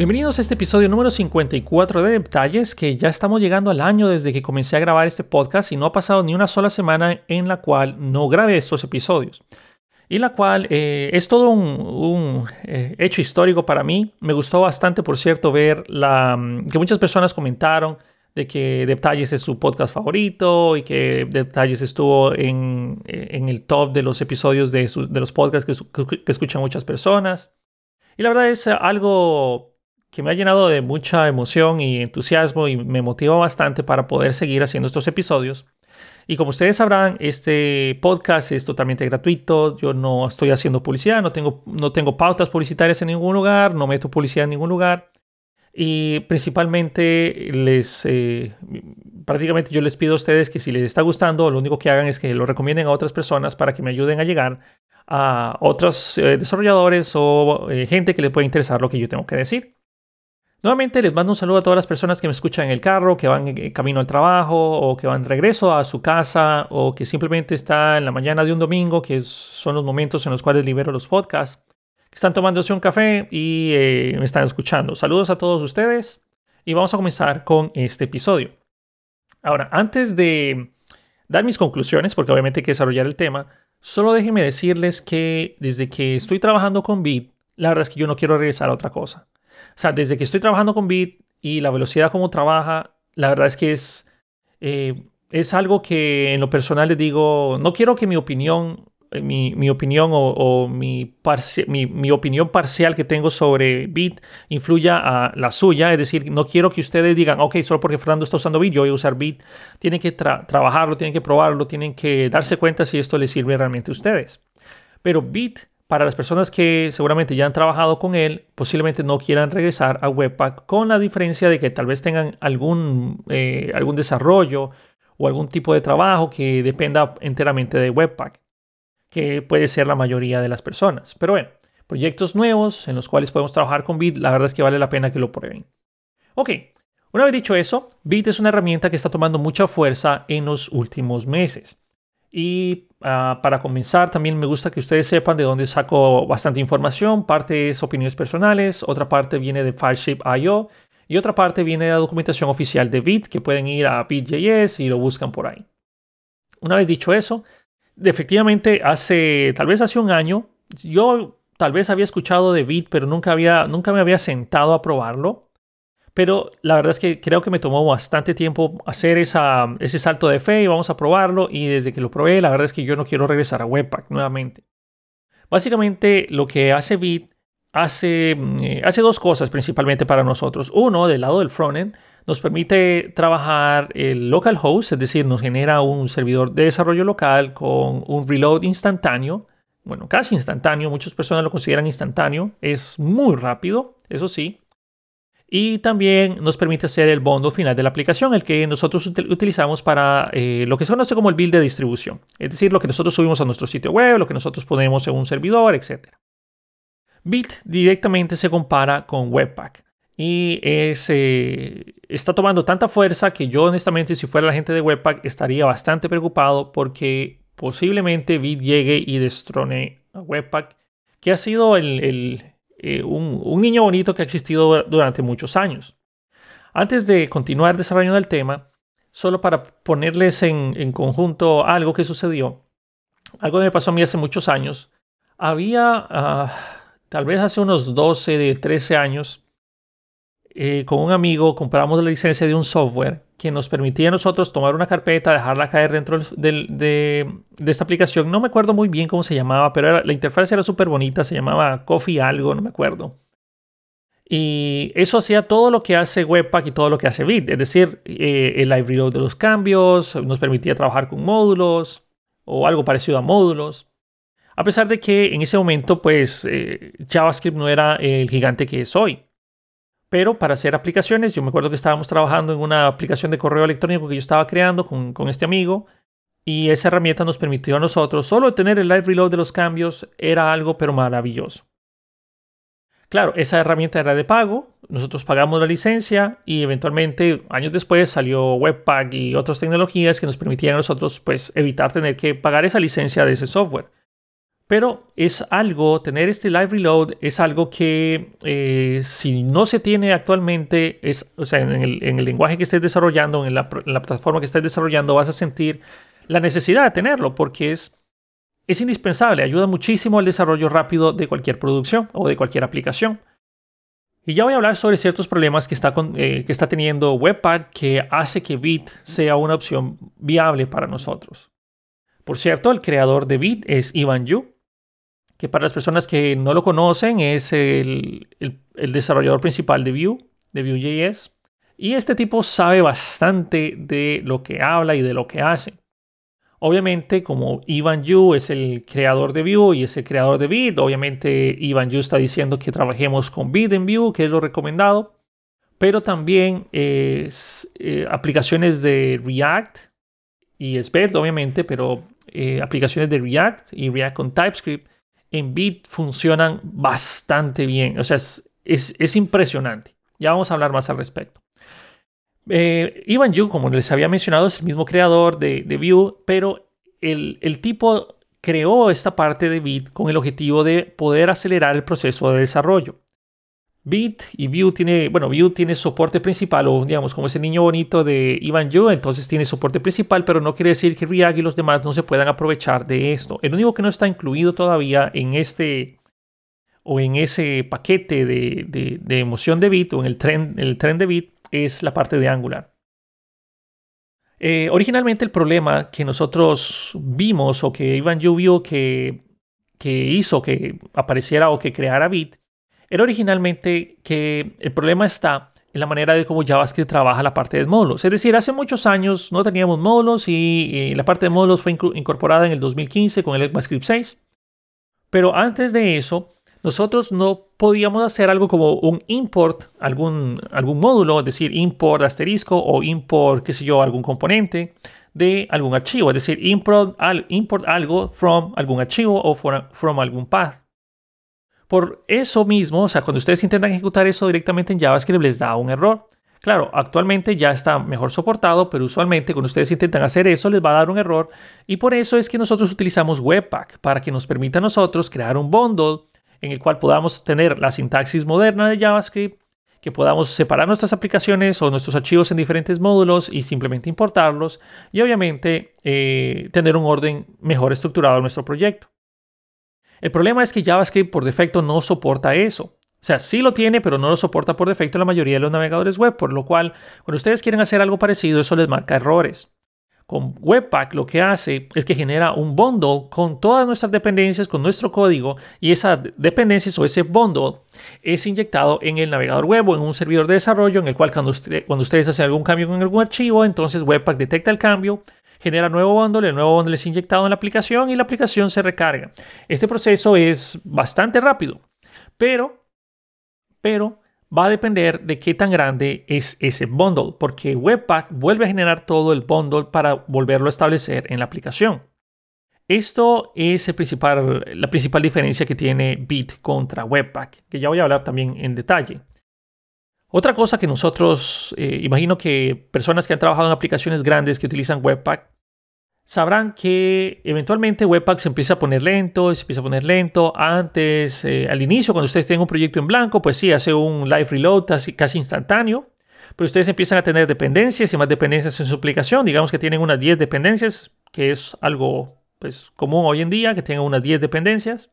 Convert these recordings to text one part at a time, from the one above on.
Bienvenidos a este episodio número 54 de Detalles, que ya estamos llegando al año desde que comencé a grabar este podcast y no ha pasado ni una sola semana en la cual no grabé estos episodios. Y la cual eh, es todo un, eh, hecho histórico para mí. Me gustó bastante, por cierto, ver la, mm, que muchas personas comentaron de que Detalles es su podcast favorito y que Detalles estuvo en, el top de los episodios de, los podcasts que, que escuchan muchas personas. Y la verdad es algo que me ha llenado de mucha emoción y entusiasmo y me motiva bastante para poder seguir haciendo estos episodios. Y como ustedes sabrán, este podcast es totalmente gratuito. Yo no estoy haciendo publicidad, no tengo, no tengo pautas publicitarias en ningún lugar, no meto publicidad en ningún lugar. Y principalmente les, eh, prácticamente yo les pido a ustedes que si les está gustando, lo único que hagan es que lo recomienden a otras personas para que me ayuden a llegar a otros eh, desarrolladores o eh, gente que le pueda interesar lo que yo tengo que decir. Nuevamente les mando un saludo a todas las personas que me escuchan en el carro, que van en camino al trabajo o que van regreso a su casa o que simplemente está en la mañana de un domingo, que son los momentos en los cuales libero los podcasts, que están tomándose un café y eh, me están escuchando. Saludos a todos ustedes y vamos a comenzar con este episodio. Ahora, antes de dar mis conclusiones, porque obviamente hay que desarrollar el tema, solo déjenme decirles que desde que estoy trabajando con Bit, la verdad es que yo no quiero regresar a otra cosa. Sea, desde que estoy trabajando con Bit y la velocidad como trabaja, la verdad es que es, eh, es algo que en lo personal les digo, no quiero que mi opinión, eh, mi, mi opinión o, mi, mi, mi, opinión parcial que tengo sobre Bit influya a la suya. Es decir, no quiero que ustedes digan, ok, solo porque Fernando está usando Bit, yo voy a usar Bit. Tienen que trabajarlo, tienen que probarlo, tienen que darse cuenta si esto les sirve realmente a ustedes. Pero Bit para las personas que seguramente ya han trabajado con él, posiblemente no quieran regresar a Webpack, con la diferencia de que tal vez tengan algún, eh, algún desarrollo o algún tipo de trabajo que dependa enteramente de Webpack, que puede ser la mayoría de las personas. Pero bueno, proyectos nuevos en los cuales podemos trabajar con Bit, la verdad es que vale la pena que lo prueben. Ok, una vez dicho eso, Bit es una herramienta que está tomando mucha fuerza en los últimos meses. Y ah, para comenzar, también me gusta que ustedes sepan de dónde saco bastante información. Parte es opiniones personales, otra parte viene de Fireship.io y otra parte viene de la documentación oficial de Bit, que pueden ir a Bit.js y lo buscan por ahí. Una vez dicho eso, efectivamente hace, tal vez hace un año, yo tal vez había escuchado de Bit, pero nunca, había, nunca me había sentado a probarlo. Pero la verdad es que creo que me tomó bastante tiempo hacer ese salto de fe y vamos a probarlo. Y desde que lo probé, la verdad es que yo no quiero regresar a Webpack nuevamente. Básicamente lo que hace Bit hace, eh, hace dos cosas principalmente para nosotros. Uno, del lado del frontend, nos permite trabajar el local host, es decir, nos genera un servidor de desarrollo local con un reload instantáneo. Bueno, casi instantáneo, muchas personas lo consideran instantáneo. Es muy rápido, eso sí. Y también nos permite hacer el bondo final de la aplicación, el que nosotros utilizamos para eh, lo que se conoce como el build de distribución. Es decir, lo que nosotros subimos a nuestro sitio web, lo que nosotros ponemos en un servidor, etc. Bit directamente se compara con Webpack. Y eh, está tomando tanta fuerza que yo honestamente si fuera la gente de Webpack estaría bastante preocupado porque posiblemente Bit llegue y destrone a Webpack, que ha sido el eh, un, niño bonito que ha existido durante muchos años. Antes de continuar desarrollando el tema, solo para ponerles en, conjunto algo que sucedió, algo que me pasó a mí hace muchos años, había, ah, tal vez hace unos 12, de 13 años, eh, con un amigo compramos la licencia de un software que nos permitía a nosotros tomar una carpeta, dejarla caer dentro de, esta aplicación. No me acuerdo muy bien cómo se llamaba, pero la interfaz era súper bonita, se llamaba Coffee algo, no me acuerdo. Y eso hacía todo lo que hace Webpack y todo lo que hace Bit, es decir, eh, el live reload de los cambios, nos permitía trabajar con módulos o algo parecido a módulos. A pesar de que en ese momento, pues eh, JavaScript no era el gigante que es hoy. Pero para hacer aplicaciones, yo me acuerdo que estábamos trabajando en una aplicación de correo electrónico que yo estaba creando con, este amigo y esa herramienta nos permitió a nosotros solo tener el live reload de los cambios era algo pero maravilloso. Claro, esa herramienta era de pago, nosotros pagamos la licencia y eventualmente años después salió Webpack y otras tecnologías que nos permitían a nosotros pues evitar tener que pagar esa licencia de ese software. Pero es algo, tener este live reload es algo que eh, si no se tiene actualmente, es, o sea, en el, lenguaje que estés desarrollando, en la, plataforma que estés desarrollando, vas a sentir la necesidad de tenerlo porque es, indispensable, ayuda muchísimo al desarrollo rápido de cualquier producción o de cualquier aplicación. Y ya voy a hablar sobre ciertos problemas que está, eh, que está teniendo Webpack que hace que Bit sea una opción viable para nosotros. Por cierto, el creador de Bit es Ivan Yu que para las personas que no lo conocen es el, desarrollador principal de Vue, de Vue.js. Y este tipo sabe bastante de lo que habla y de lo que hace. Obviamente, como Ivan Yu es el creador de Vue y es el creador de Bit, obviamente Ivan Yu está diciendo que trabajemos con Bit en Vue, que es lo recomendado. Pero también es, eh, aplicaciones de React y Svelte, obviamente, pero eh, aplicaciones de React y React con TypeScript en Bit funcionan bastante bien. O sea, es, impresionante. Ya vamos a hablar más al respecto. Eh, Ivan Yu, como les había mencionado, es el mismo creador de, de Vue, pero el, el, tipo creó esta parte de Bit con el objetivo de poder acelerar el proceso de desarrollo. Bit y Vue tiene, bueno, Vue tiene soporte principal, o digamos, como ese niño bonito de Ivan Yu, entonces tiene soporte principal, pero no quiere decir que React y los demás no se puedan aprovechar de esto. El único que no está incluido todavía en este o en ese paquete de, emoción de Bit o en el tren, el tren de Bit es la parte de Angular. Eh, originalmente el problema que nosotros vimos o que Ivan Yu vio que, que hizo que apareciera o que creara Bit era originalmente que el problema está en la manera de cómo JavaScript trabaja la parte de módulos. Es decir, hace muchos años no teníamos módulos y, la parte de módulos fue incorporada en el 2015 con el ECMAScript 6. Pero antes de eso, nosotros no podíamos hacer algo como un import, algún, algún módulo, es decir, import asterisco o import, qué sé yo, algún componente de algún archivo, es decir, import, import algo from algún archivo o from algún path. Por eso mismo, o sea, cuando ustedes intentan ejecutar eso directamente en JavaScript les da un error. Claro, actualmente ya está mejor soportado, pero usualmente cuando ustedes intentan hacer eso les va a dar un error y por eso es que nosotros utilizamos Webpack para que nos permita a nosotros crear un bundle en el cual podamos tener la sintaxis moderna de JavaScript, que podamos separar nuestras aplicaciones o nuestros archivos en diferentes módulos y simplemente importarlos y obviamente eh, tener un orden mejor estructurado en nuestro proyecto. El problema es que JavaScript por defecto no soporta eso. O sea, sí lo tiene, pero no lo soporta por defecto la mayoría de los navegadores web, por lo cual cuando ustedes quieren hacer algo parecido, eso les marca errores. Con Webpack lo que hace es que genera un bundle con todas nuestras dependencias, con nuestro código, y esas dependencias o ese bundle es inyectado en el navegador web o en un servidor de desarrollo en el cual cuando, cuando ustedes hacen algún cambio en algún archivo, entonces Webpack detecta el cambio, genera nuevo bundle, el nuevo bundle es inyectado en la aplicación y la aplicación se recarga. Este proceso es bastante rápido, pero, pero va a depender de qué tan grande es ese bundle, porque Webpack vuelve a generar todo el bundle para volverlo a establecer en la aplicación. Esto es el principal, la principal diferencia que tiene Bit contra Webpack, que ya voy a hablar también en detalle. Otra cosa que nosotros, eh, imagino que personas que han trabajado en aplicaciones grandes que utilizan Webpack, sabrán que eventualmente Webpack se empieza a poner lento, se empieza a poner lento. Antes, eh, al inicio, cuando ustedes tienen un proyecto en blanco, pues sí, hace un live reload casi, instantáneo. Pero ustedes empiezan a tener dependencias y más dependencias en su aplicación. Digamos que tienen unas 10 dependencias, que es algo pues, común hoy en día, que tengan unas 10 dependencias.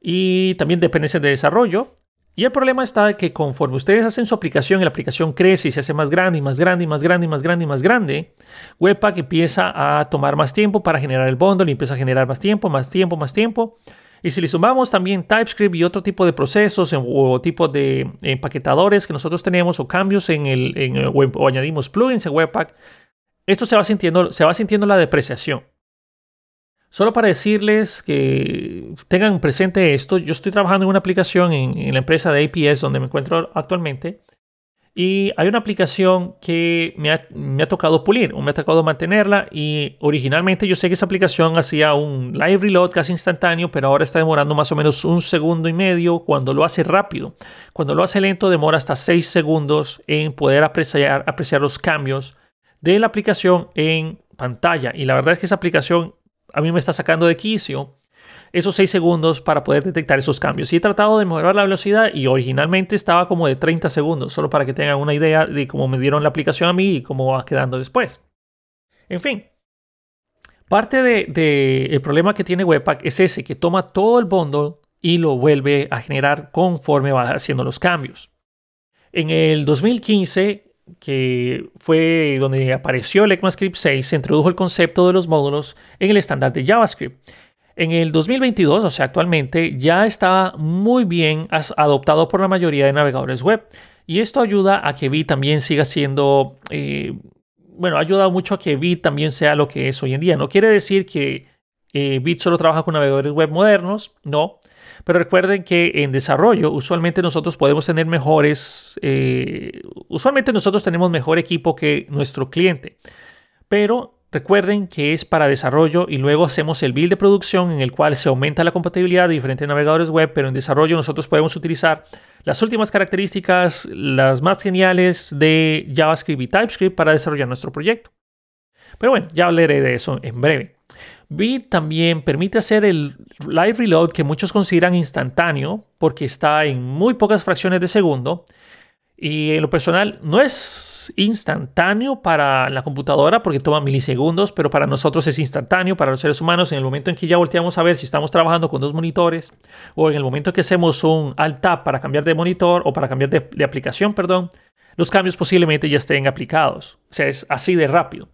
Y también dependencias de desarrollo. Y el problema está que conforme ustedes hacen su aplicación, la aplicación crece y se hace más grande y más grande y más grande y más grande y más grande, Webpack empieza a tomar más tiempo para generar el bundle y empieza a generar más tiempo, más tiempo, más tiempo. Y si le sumamos también TypeScript y otro tipo de procesos o tipo de empaquetadores que nosotros tenemos o cambios en el, o añadimos plugins en Webpack, esto se va sintiendo, se va sintiendo la depreciación. Solo para decirles que tengan presente esto, yo estoy trabajando en una aplicación en, la empresa de APS donde me encuentro actualmente y hay una aplicación que me ha, tocado pulir o me ha tocado mantenerla y originalmente yo sé que esa aplicación hacía un live reload casi instantáneo, pero ahora está demorando más o menos un segundo y medio cuando lo hace rápido. Cuando lo hace lento demora hasta seis segundos en poder apreciar, apreciar los cambios de la aplicación en pantalla. Y la verdad es que esa aplicación a mí me está sacando de quicio esos 6 segundos para poder detectar esos cambios. Y he tratado de mejorar la velocidad y originalmente estaba como de 30 segundos, solo para que tengan una idea de cómo me dieron la aplicación a mí y cómo va quedando después. En fin, parte del de, problema que tiene Webpack es ese, que toma todo el bundle y lo vuelve a generar conforme va haciendo los cambios. En el 2015 que fue donde apareció el ECMAScript 6, se introdujo el concepto de los módulos en el estándar de JavaScript. En el 2022, o sea, actualmente, ya está muy bien adoptado por la mayoría de navegadores web. Y esto ayuda a que Bit también siga siendo, eh, bueno, ha ayudado mucho a que Bit también sea lo que es hoy en día. No quiere decir que eh, Bit solo trabaja con navegadores web modernos, no. Pero recuerden que en desarrollo usualmente nosotros podemos tener mejores, eh, usualmente nosotros tenemos mejor equipo que nuestro cliente. Pero recuerden que es para desarrollo y luego hacemos el build de producción en el cual se aumenta la compatibilidad de diferentes navegadores web, pero en desarrollo nosotros podemos utilizar las últimas características, las más geniales de JavaScript y TypeScript para desarrollar nuestro proyecto. Pero bueno, ya hablaré de eso en breve. Bit también permite hacer el live reload que muchos consideran instantáneo porque está en muy pocas fracciones de segundo. Y en lo personal no es instantáneo para la computadora porque toma milisegundos, pero para nosotros es instantáneo, para los seres humanos, en el momento en que ya volteamos a ver si estamos trabajando con dos monitores o en el momento que hacemos un alt tab para cambiar de monitor o para cambiar de, de aplicación, perdón, los cambios posiblemente ya estén aplicados. O sea, es así de rápido.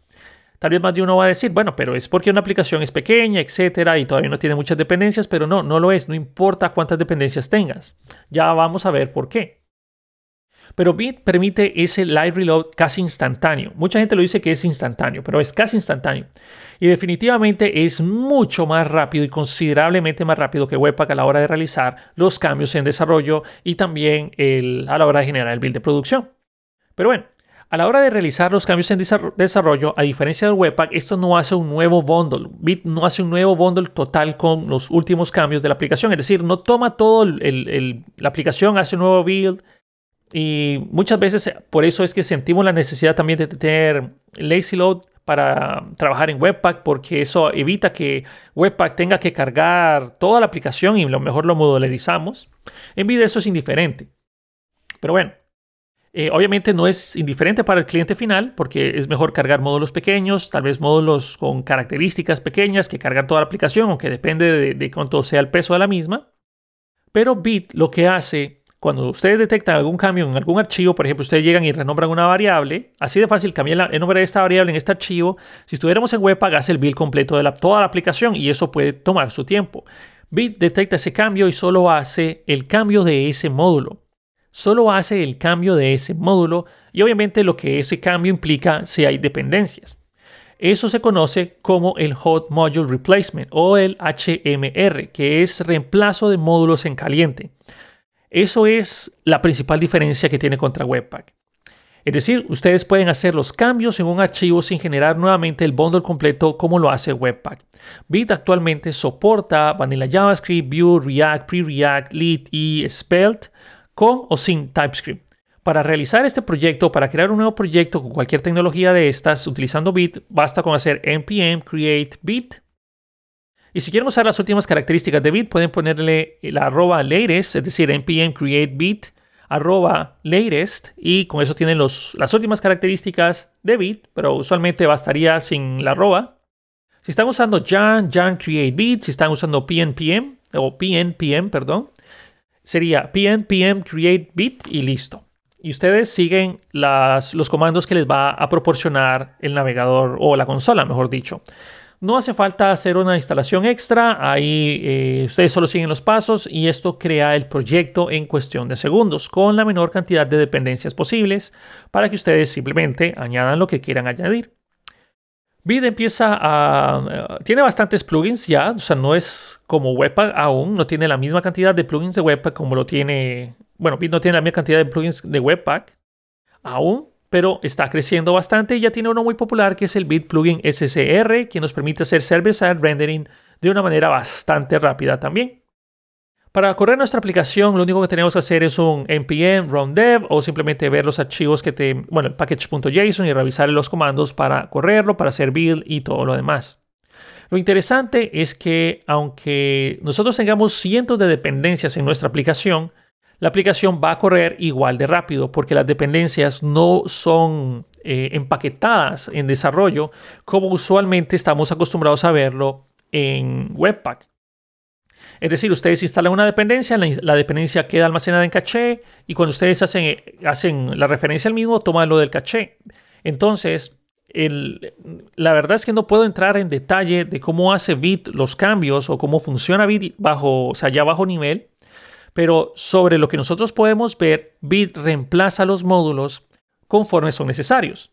Tal vez más de uno va a decir, bueno, pero es porque una aplicación es pequeña, etcétera, y todavía no tiene muchas dependencias, pero no, no lo es, no importa cuántas dependencias tengas. Ya vamos a ver por qué. Pero Bit permite ese live reload casi instantáneo. Mucha gente lo dice que es instantáneo, pero es casi instantáneo. Y definitivamente es mucho más rápido y considerablemente más rápido que Webpack a la hora de realizar los cambios en desarrollo y también a la hora de generar el build de producción. Pero bueno, a la hora de realizar los cambios en desarrollo, a diferencia del Webpack, esto no hace un nuevo bundle. Bit no hace un nuevo bundle total con los últimos cambios de la aplicación. Es decir, no toma todo la aplicación, hace un nuevo build. Y muchas veces por eso es que sentimos la necesidad también de tener lazy load para trabajar en Webpack, porque eso evita que Webpack tenga que cargar toda la aplicación y lo mejor lo modularizamos. En Bit eso es indiferente. Pero bueno, eh, obviamente no es indiferente para el cliente final porque es mejor cargar módulos pequeños, tal vez módulos con características pequeñas que cargar toda la aplicación, aunque depende de, cuánto sea el peso de la misma. Pero Bit lo que hace cuando ustedes detectan algún cambio en algún archivo, por ejemplo, ustedes llegan y renombran una variable, así de fácil cambiar el nombre de esta variable en este archivo. Si estuviéramos en Webpack, hace el build completo de toda la aplicación y eso puede tomar su tiempo. Bit detecta ese cambio y solo hace el cambio de ese módulo solo hace el cambio de ese módulo y obviamente lo que ese cambio implica si hay dependencias. Eso se conoce como el Hot Module Replacement o el HMR, que es reemplazo de módulos en caliente. Eso es la principal diferencia que tiene contra Webpack. Es decir, ustedes pueden hacer los cambios en un archivo sin generar nuevamente el bundle completo como lo hace Webpack. Bit actualmente soporta Vanilla JavaScript, Vue, React, Pre-React, Lead y Svelte con o sin TypeScript. Para realizar este proyecto, para crear un nuevo proyecto con cualquier tecnología de estas utilizando Bit, basta con hacer npm create bit. Y si quieren usar las últimas características de Bit, pueden ponerle la arroba latest, es decir, npm create bit arroba latest y con eso tienen las últimas características de Bit, pero usualmente bastaría sin la arroba. Si están usando Jan, Jan create bit, si están usando pnpm o pnpm, perdón, sería pnpm create bit y listo. Y ustedes siguen las, los comandos que les va a proporcionar el navegador o la consola, mejor dicho. No hace falta hacer una instalación extra, ahí eh, ustedes solo siguen los pasos y esto crea el proyecto en cuestión de segundos con la menor cantidad de dependencias posibles para que ustedes simplemente añadan lo que quieran añadir. Bit empieza a... Eh, tiene bastantes plugins ya, o sea, no es como Webpack aún, no tiene la misma cantidad de plugins de Webpack como lo tiene... Bueno, Bit no tiene la misma cantidad de plugins de Webpack aún, pero está creciendo bastante y ya tiene uno muy popular que es el Bit Plugin SCR, que nos permite hacer server-side rendering de una manera bastante rápida también. Para correr nuestra aplicación, lo único que tenemos que hacer es un npm run dev o simplemente ver los archivos que te, bueno, el package.json y revisar los comandos para correrlo, para hacer build y todo lo demás. Lo interesante es que aunque nosotros tengamos cientos de dependencias en nuestra aplicación, la aplicación va a correr igual de rápido porque las dependencias no son eh, empaquetadas en desarrollo como usualmente estamos acostumbrados a verlo en Webpack. Es decir, ustedes instalan una dependencia, la, dependencia queda almacenada en caché y cuando ustedes hacen, la referencia al mismo, toman lo del caché. Entonces, la verdad es que no puedo entrar en detalle de cómo hace Bit los cambios o cómo funciona Bit bajo, o sea, ya bajo nivel, pero sobre lo que nosotros podemos ver, Bit reemplaza los módulos conforme son necesarios.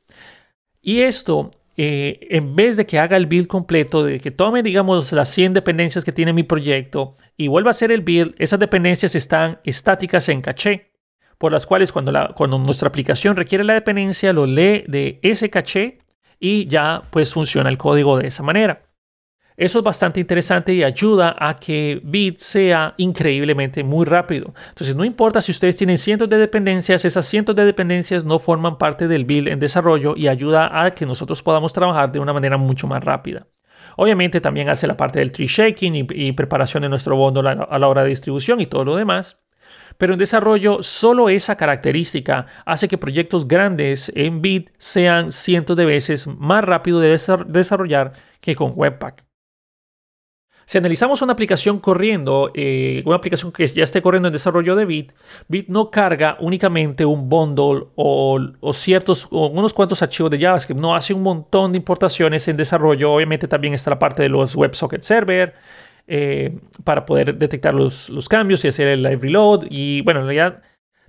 Y esto, eh, en vez de que haga el build completo, de que tome, digamos, las 100 dependencias que tiene mi proyecto y vuelva a hacer el build, esas dependencias están estáticas en caché, por las cuales cuando, cuando nuestra aplicación requiere la dependencia, lo lee de ese caché y ya pues funciona el código de esa manera. Eso es bastante interesante y ayuda a que Bit sea increíblemente muy rápido. Entonces, no importa si ustedes tienen cientos de dependencias, esas cientos de dependencias no forman parte del build en desarrollo y ayuda a que nosotros podamos trabajar de una manera mucho más rápida. Obviamente también hace la parte del tree shaking y, preparación de nuestro bundle a la hora de distribución y todo lo demás. Pero en desarrollo, solo esa característica hace que proyectos grandes en Bit sean cientos de veces más rápido de desarrollar que con Webpack. Si analizamos una aplicación corriendo, eh, una aplicación que ya esté corriendo en desarrollo de Bit, Bit no carga únicamente un bundle o, ciertos, o unos cuantos archivos de JavaScript, no hace un montón de importaciones en desarrollo. Obviamente también está la parte de los WebSocket Server, eh, para poder detectar los, cambios y hacer el live reload. Y bueno, en realidad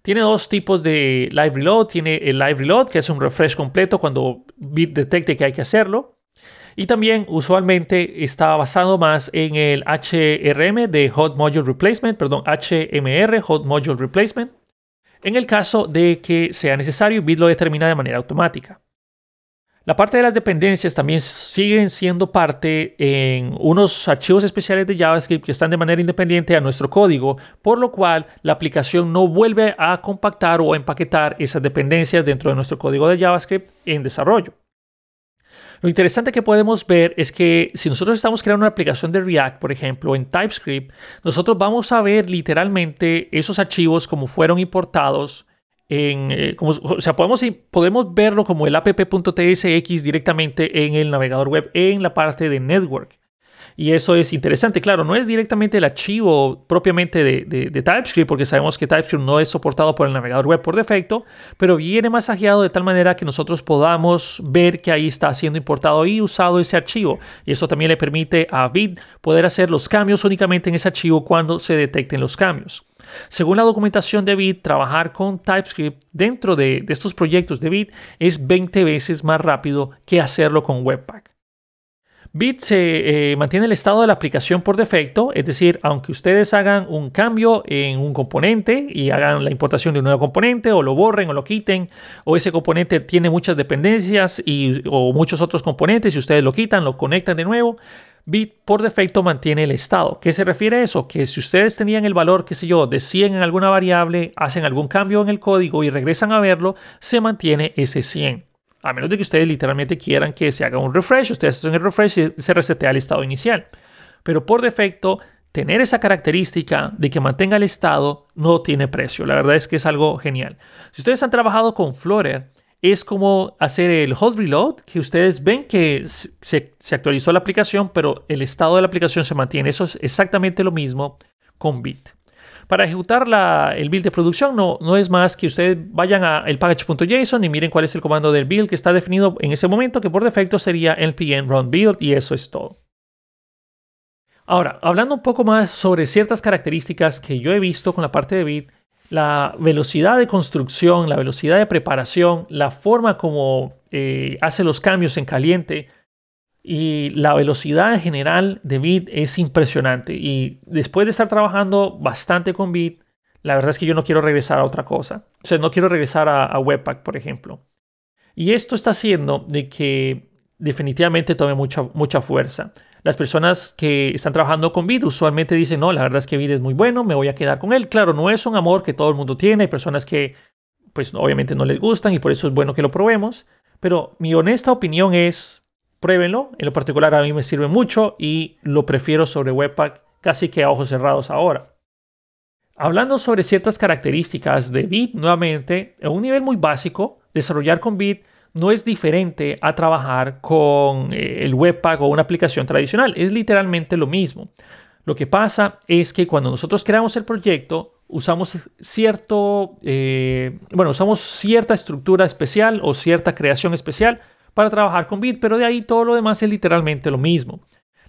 tiene dos tipos de live reload. Tiene el live reload, que es un refresh completo cuando Bit detecte que hay que hacerlo. Y también usualmente está basado más en el HRM de Hot Module Replacement, perdón, HMR, Hot Module Replacement. En el caso de que sea necesario, Bit lo determina de manera automática. La parte de las dependencias también siguen siendo parte en unos archivos especiales de JavaScript que están de manera independiente a nuestro código, por lo cual la aplicación no vuelve a compactar o empaquetar esas dependencias dentro de nuestro código de JavaScript en desarrollo. Lo interesante que podemos ver es que si nosotros estamos creando una aplicación de React, por ejemplo, en TypeScript, nosotros vamos a ver literalmente esos archivos como fueron importados eh, o sea, podemos, podemos verlo como el app.tsx directamente en el navegador web en la parte de network. Y eso es interesante. Claro, no es directamente el archivo propiamente de, TypeScript, porque sabemos que TypeScript no es soportado por el navegador web por defecto, pero viene masajeado de tal manera que nosotros podamos ver que ahí está siendo importado y usado ese archivo. Y eso también le permite a Bit poder hacer los cambios únicamente en ese archivo cuando se detecten los cambios. Según la documentación de Bit, trabajar con TypeScript dentro de, estos proyectos de Bit es 20 veces más rápido que hacerlo con Webpack. Bit se eh, mantiene el estado de la aplicación por defecto, es decir, aunque ustedes hagan un cambio en un componente y hagan la importación de un nuevo componente o lo borren o lo quiten, o ese componente tiene muchas dependencias y, o muchos otros componentes y ustedes lo quitan, lo conectan de nuevo, Bit por defecto mantiene el estado. ¿Qué se refiere a eso? Que si ustedes tenían el valor, qué sé yo, de 100 en alguna variable, hacen algún cambio en el código y regresan a verlo, se mantiene ese 100. A menos de que ustedes literalmente quieran que se haga un refresh, ustedes hacen el refresh y se resetea el estado inicial. Pero por defecto, tener esa característica de que mantenga el estado no tiene precio. La verdad es que es algo genial. Si ustedes han trabajado con Flutter, es como hacer el hot reload, que ustedes ven que se, actualizó la aplicación, pero el estado de la aplicación se mantiene. Eso es exactamente lo mismo con Bit. Para ejecutar el build de producción no, no es más que ustedes vayan a el package.json y miren cuál es el comando del build que está definido en ese momento, que por defecto sería npm run build y eso es todo. Ahora, hablando un poco más sobre ciertas características que yo he visto con la parte de Bit, la velocidad de construcción, la velocidad de preparación, la forma como eh, hace los cambios en caliente y la velocidad en general de Bit es impresionante. Y después de estar trabajando bastante con Bit, la verdad es que yo no quiero regresar a otra cosa. O sea, no quiero regresar a, a Webpack, por ejemplo. Y esto está haciendo de que definitivamente tome mucha, mucha fuerza. Las personas que están trabajando con Bit usualmente dicen, no, la verdad es que Bit es muy bueno, me voy a quedar con él. Claro, no es un amor que todo el mundo tiene, hay personas que pues obviamente no les gustan y por eso es bueno que lo probemos. Pero mi honesta opinión es, pruébenlo. En lo particular a mí me sirve mucho y lo prefiero sobre Webpack casi que a ojos cerrados ahora. Hablando sobre ciertas características de Bit, nuevamente, a un nivel muy básico, desarrollar con Bit no es diferente a trabajar con eh, el Webpack o una aplicación tradicional. Es literalmente lo mismo. Lo que pasa es que cuando nosotros creamos el proyecto, usamos cierto, eh, bueno, usamos cierta estructura especial o cierta creación especial para trabajar con Bit, pero de ahí todo lo demás es literalmente lo mismo.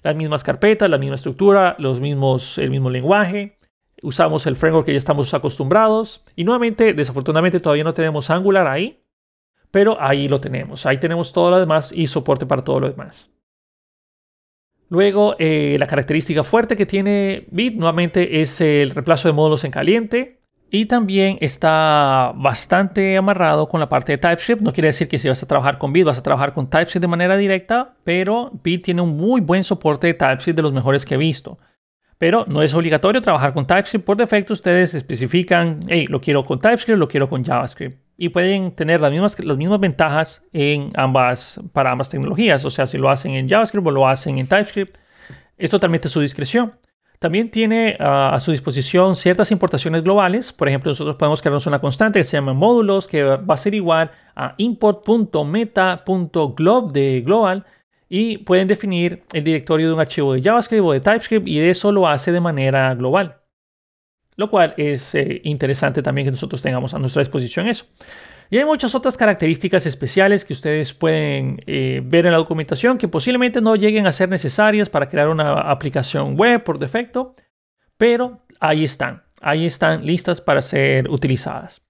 Las mismas carpetas, la misma estructura, los mismos, el mismo lenguaje. Usamos el framework que ya estamos acostumbrados. Y nuevamente, desafortunadamente todavía no tenemos Angular ahí, pero ahí lo tenemos. Ahí tenemos todo lo demás y soporte para todo lo demás. Luego, eh, la característica fuerte que tiene Bit nuevamente es el reemplazo de módulos en caliente. Y también está bastante amarrado con la parte de TypeScript. No quiere decir que si vas a trabajar con Bit vas a trabajar con TypeScript de manera directa, pero Bit tiene un muy buen soporte de TypeScript de los mejores que he visto. Pero no es obligatorio trabajar con TypeScript. Por defecto ustedes especifican, hey, lo quiero con TypeScript, lo quiero con JavaScript. Y pueden tener las mismas, las mismas ventajas en ambas, para ambas tecnologías. O sea, si lo hacen en JavaScript o lo hacen en TypeScript, es totalmente su discreción. También tiene ah, a su disposición ciertas importaciones globales. Por ejemplo, nosotros podemos crearnos una constante que se llama módulos, que va a ser igual a import.meta.glob de global y pueden definir el directorio de un archivo de JavaScript o de TypeScript y eso lo hace de manera global. Lo cual es eh, interesante también que nosotros tengamos a nuestra disposición eso. Y hay muchas otras características especiales que ustedes pueden eh, ver en la documentación que posiblemente no lleguen a ser necesarias para crear una aplicación web por defecto, pero ahí están, ahí están listas para ser utilizadas.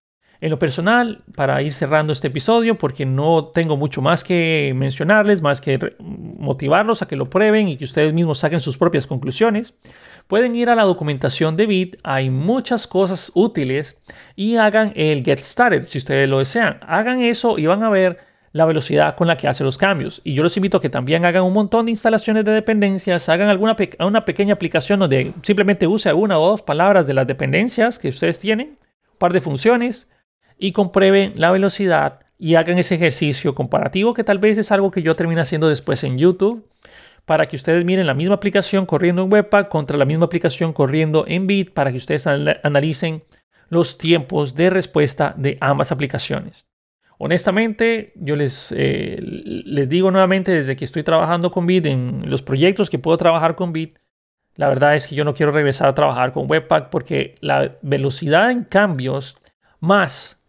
En lo personal, para ir cerrando este episodio, porque no tengo mucho más que mencionarles, más que motivarlos a que lo prueben y que ustedes mismos saquen sus propias conclusiones, pueden ir a la documentación de Bit. Hay muchas cosas útiles y hagan el Get Started si ustedes lo desean. Hagan eso y van a ver la velocidad con la que hace los cambios. Y yo los invito a que también hagan un montón de instalaciones de dependencias, hagan alguna una pequeña aplicación donde simplemente use una o dos palabras de las dependencias que ustedes tienen, un par de funciones y comprueben la velocidad y hagan ese ejercicio comparativo que tal vez es algo que yo termine haciendo después en YouTube para que ustedes miren la misma aplicación corriendo en Webpack contra la misma aplicación corriendo en Bit para que ustedes analicen los tiempos de respuesta de ambas aplicaciones. Honestamente, yo les, eh, les digo nuevamente desde que estoy trabajando con Bit en los proyectos que puedo trabajar con Bit, la verdad es que yo no quiero regresar a trabajar con Webpack porque la velocidad en cambios más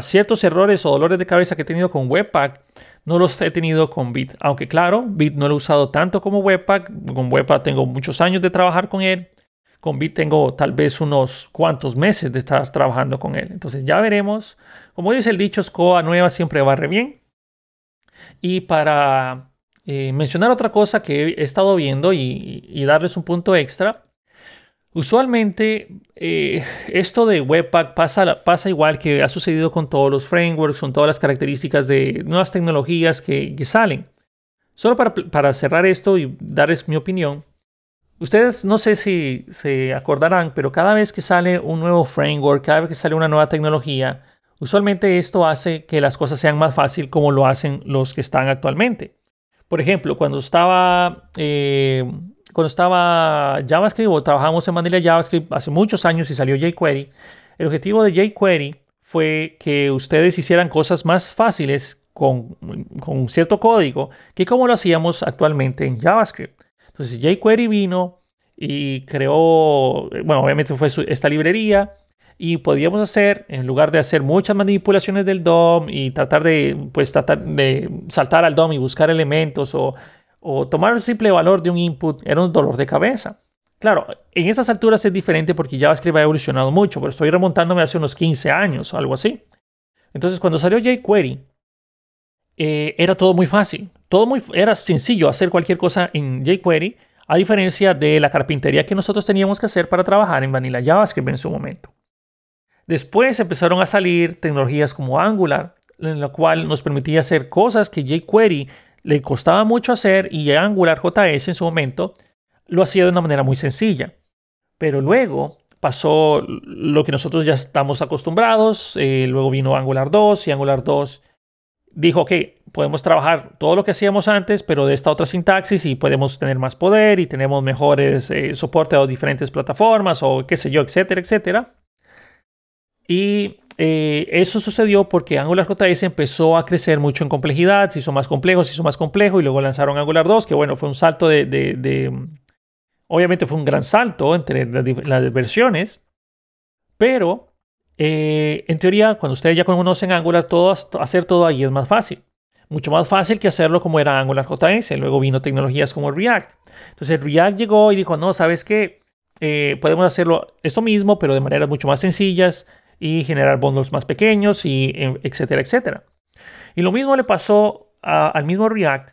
ciertos errores o dolores de cabeza que he tenido con Webpack, no los he tenido con Bit. Aunque claro, Bit no lo he usado tanto como Webpack. Con Webpack tengo muchos años de trabajar con él. Con Bit tengo tal vez unos cuantos meses de estar trabajando con él. Entonces ya veremos. Como dice el dicho, Scoa nueva siempre barre bien. Y para eh, mencionar otra cosa que he estado viendo y darles un punto extra, Usualmente eh, esto de Webpack pasa, pasa igual que ha sucedido con todos los frameworks, con todas las características de nuevas tecnologías que, salen. Solo para, cerrar esto y darles mi opinión, ustedes no sé si se acordarán, pero cada vez que sale un nuevo framework, cada vez que sale una nueva tecnología, usualmente esto hace que las cosas sean más fácil como lo hacen los que están actualmente. Por ejemplo, cuando estaba eh, cuando estaba JavaScript o trabajamos en Vanilla JavaScript hace muchos años y salió jQuery, el objetivo de jQuery fue que ustedes hicieran cosas más fáciles con, cierto código que como lo hacíamos actualmente en JavaScript. Entonces jQuery vino y creó, bueno, obviamente fue esta librería y podíamos hacer, en lugar de hacer muchas manipulaciones del DOM y tratar de, pues, tratar de saltar al DOM y buscar elementos o o tomar el simple valor de un input era un dolor de cabeza. Claro, en esas alturas es diferente porque JavaScript ha evolucionado mucho, pero estoy remontándome hace unos 15 años o algo así. Entonces, cuando salió jQuery, eh, era todo muy fácil. Todo muy, era sencillo hacer cualquier cosa en jQuery, a diferencia de la carpintería que nosotros teníamos que hacer para trabajar en Vanilla JavaScript en su momento. Después empezaron a salir tecnologías como Angular, en la cual nos permitía hacer cosas que jQuery le costaba mucho hacer y Angular JS en su momento lo hacía de una manera muy sencilla. Pero luego pasó lo que nosotros ya estamos acostumbrados, eh, luego vino Angular 2 y Angular 2 dijo, ok, podemos trabajar todo lo que hacíamos antes, pero de esta otra sintaxis y podemos tener más poder y tenemos mejores eh, soporte a diferentes plataformas o qué sé yo, etcétera, etcétera. Y eh, eso sucedió porque AngularJS empezó a crecer mucho en complejidad, se hizo más complejo, se hizo más complejo y luego lanzaron Angular 2, que bueno, fue un salto de, obviamente fue un gran salto entre las, versiones, pero eh, en teoría, cuando ustedes ya conocen Angular, todo, hacer todo ahí es más fácil. Mucho más fácil que hacerlo como era Angular JS. Luego vino tecnologías como React. Entonces React llegó y dijo, no, ¿sabes qué? Eh, podemos hacerlo esto mismo, pero de maneras mucho más sencillas y generar bundles más pequeños y em, etcétera, etcétera. Y lo mismo le pasó al mismo React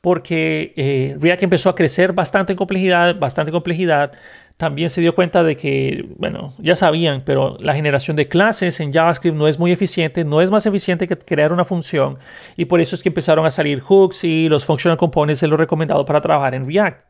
porque eh, React empezó a crecer bastante en complejidad, bastante complejidad. También se dio cuenta de que, bueno, ya sabían, pero la generación de clases en JavaScript no es muy eficiente, no es más eficiente que crear una función y por eso es que empezaron a salir hooks y los functional components de lo recomendado para trabajar en React.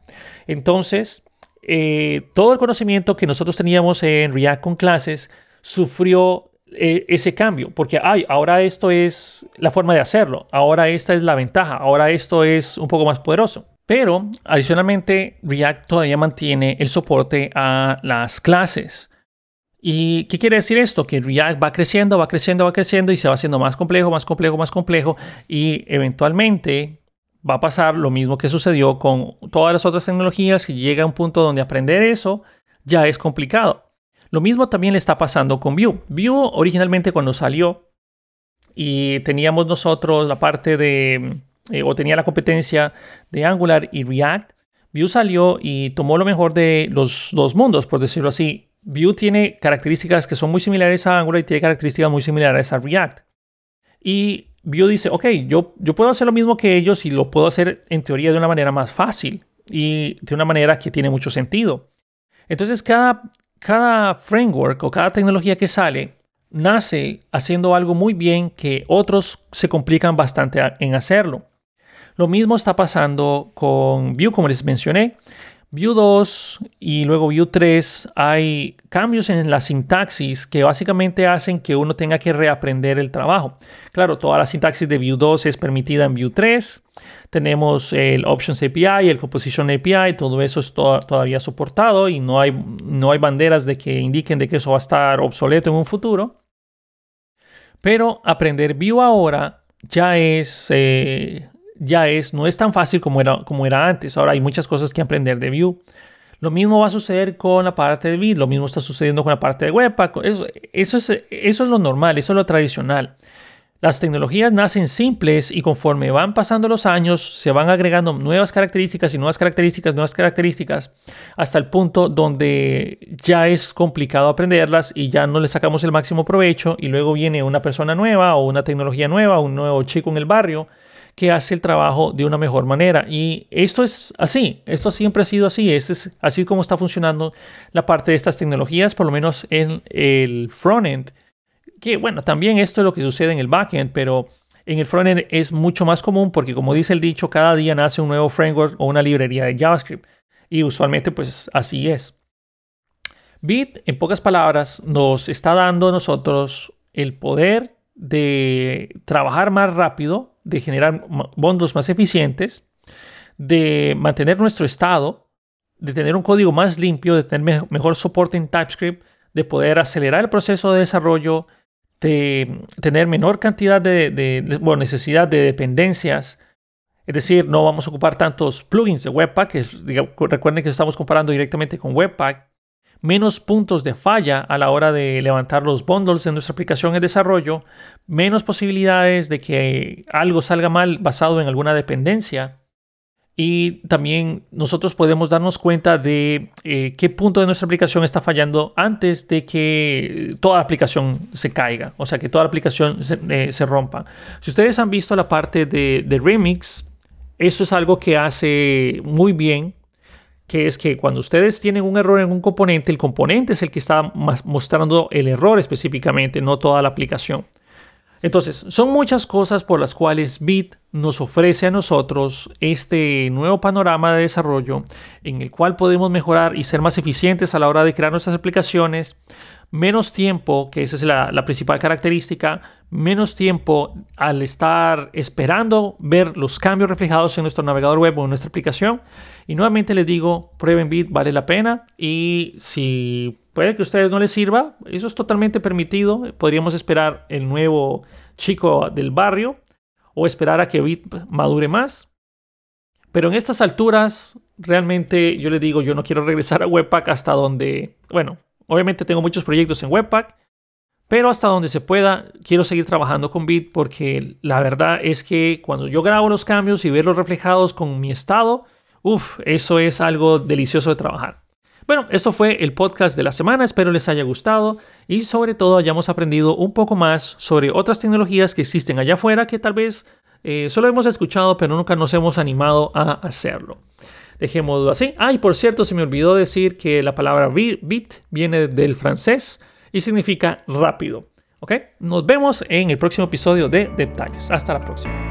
Entonces, eh, todo el conocimiento que nosotros teníamos en React con clases sufrió eh, ese cambio, porque ay, ahora esto es la forma de hacerlo, ahora esta es la ventaja, ahora esto es un poco más poderoso. Pero adicionalmente, React todavía mantiene el soporte a las clases. ¿Y qué quiere decir esto? Que React va creciendo, va creciendo, va creciendo y se va haciendo más complejo, más complejo, más complejo y eventualmente va a pasar lo mismo que sucedió con todas las otras tecnologías y llega a un punto donde aprender eso ya es complicado. Lo mismo también le está pasando con Vue. Vue originalmente cuando salió y teníamos nosotros la parte de, eh, o tenía la competencia de Angular y React, Vue salió y tomó lo mejor de los dos mundos, por decirlo así. Vue tiene características que son muy similares a Angular y tiene características muy similares a React. Y Vue dice, ok, yo, yo puedo hacer lo mismo que ellos y lo puedo hacer en teoría de una manera más fácil y de una manera que tiene mucho sentido. Entonces cada cada framework o cada tecnología que sale nace haciendo algo muy bien que otros se complican bastante en hacerlo. Lo mismo está pasando con Vue, como les mencioné. Vue 2 y luego Vue 3 hay cambios en la sintaxis que básicamente hacen que uno tenga que reaprender el trabajo. Claro, toda la sintaxis de Vue 2 es permitida en Vue 3. Tenemos el Options API, el Composition API, todo eso es todavía soportado y no hay, no hay banderas de que indiquen de que eso va a estar obsoleto en un futuro. Pero aprender Vue ahora ya es eh, ya es, no es tan fácil como era, como era antes. Ahora hay muchas cosas que aprender de Vue. Lo mismo va a suceder con la parte de Vue, lo mismo está sucediendo con la parte de Webpack. Eso, eso, es, eso es lo normal, eso es lo tradicional. Las tecnologías nacen simples y conforme van pasando los años se van agregando nuevas características y nuevas características, nuevas características, hasta el punto donde ya es complicado aprenderlas y ya no le sacamos el máximo provecho y luego viene una persona nueva o una tecnología nueva, un nuevo chico en el barrio que hace el trabajo de una mejor manera. Y esto es así, esto siempre ha sido así, es así como está funcionando la parte de estas tecnologías, por lo menos en el frontend. Que bueno, también esto es lo que sucede en el backend, pero en el frontend es mucho más común porque como dice el dicho, cada día nace un nuevo framework o una librería de JavaScript. Y usualmente pues así es. Bit, en pocas palabras, nos está dando a nosotros el poder de trabajar más rápido, de generar bondos más eficientes, de mantener nuestro estado, de tener un código más limpio, de tener mejor soporte en TypeScript, de poder acelerar el proceso de desarrollo, de tener menor cantidad de, necesidad de dependencias. Es decir, no vamos a ocupar tantos plugins de Webpack. recuerden que estamos comparando directamente con Webpack menos puntos de falla a la hora de levantar los bundles de nuestra aplicación en desarrollo, menos posibilidades de que algo salga mal basado en alguna dependencia. Y también nosotros podemos darnos cuenta de eh, qué punto de nuestra aplicación está fallando antes de que toda la aplicación se caiga, o sea, que toda la aplicación se, eh, rompa. Si ustedes han visto la parte de, de Remix, eso es algo que hace muy bien que es que cuando ustedes tienen un error en un componente, el componente es el que está mostrando el error específicamente, no toda la aplicación. Entonces, son muchas cosas por las cuales Bit nos ofrece a nosotros este nuevo panorama de desarrollo en el cual podemos mejorar y ser más eficientes a la hora de crear nuestras aplicaciones, menos tiempo, que esa es la, la, principal característica, menos tiempo al estar esperando ver los cambios reflejados en nuestro navegador web o en nuestra aplicación. Y nuevamente les digo, prueben Bit, vale la pena. Y si puede que a ustedes no les sirva, eso es totalmente permitido. Podríamos esperar el nuevo chico del barrio o esperar a que Bit madure más. Pero en estas alturas, realmente yo les digo, yo no quiero regresar a Webpack hasta donde, bueno, obviamente tengo muchos proyectos en Webpack, pero hasta donde se pueda, quiero seguir trabajando con Bit porque la verdad es que cuando yo grabo los cambios y verlos reflejados con mi estado, uff, eso es algo delicioso de trabajar. Bueno, eso fue el podcast de la semana, espero les haya gustado y sobre todo hayamos aprendido un poco más sobre otras tecnologías que existen allá afuera que tal vez eh, solo hemos escuchado pero nunca nos hemos animado a hacerlo. Dejémoslo así. Ah, y por cierto, se me olvidó decir que la palabra bit viene del francés y significa rápido. ¿Ok? Nos vemos en el próximo episodio de Detalles. Hasta la próxima.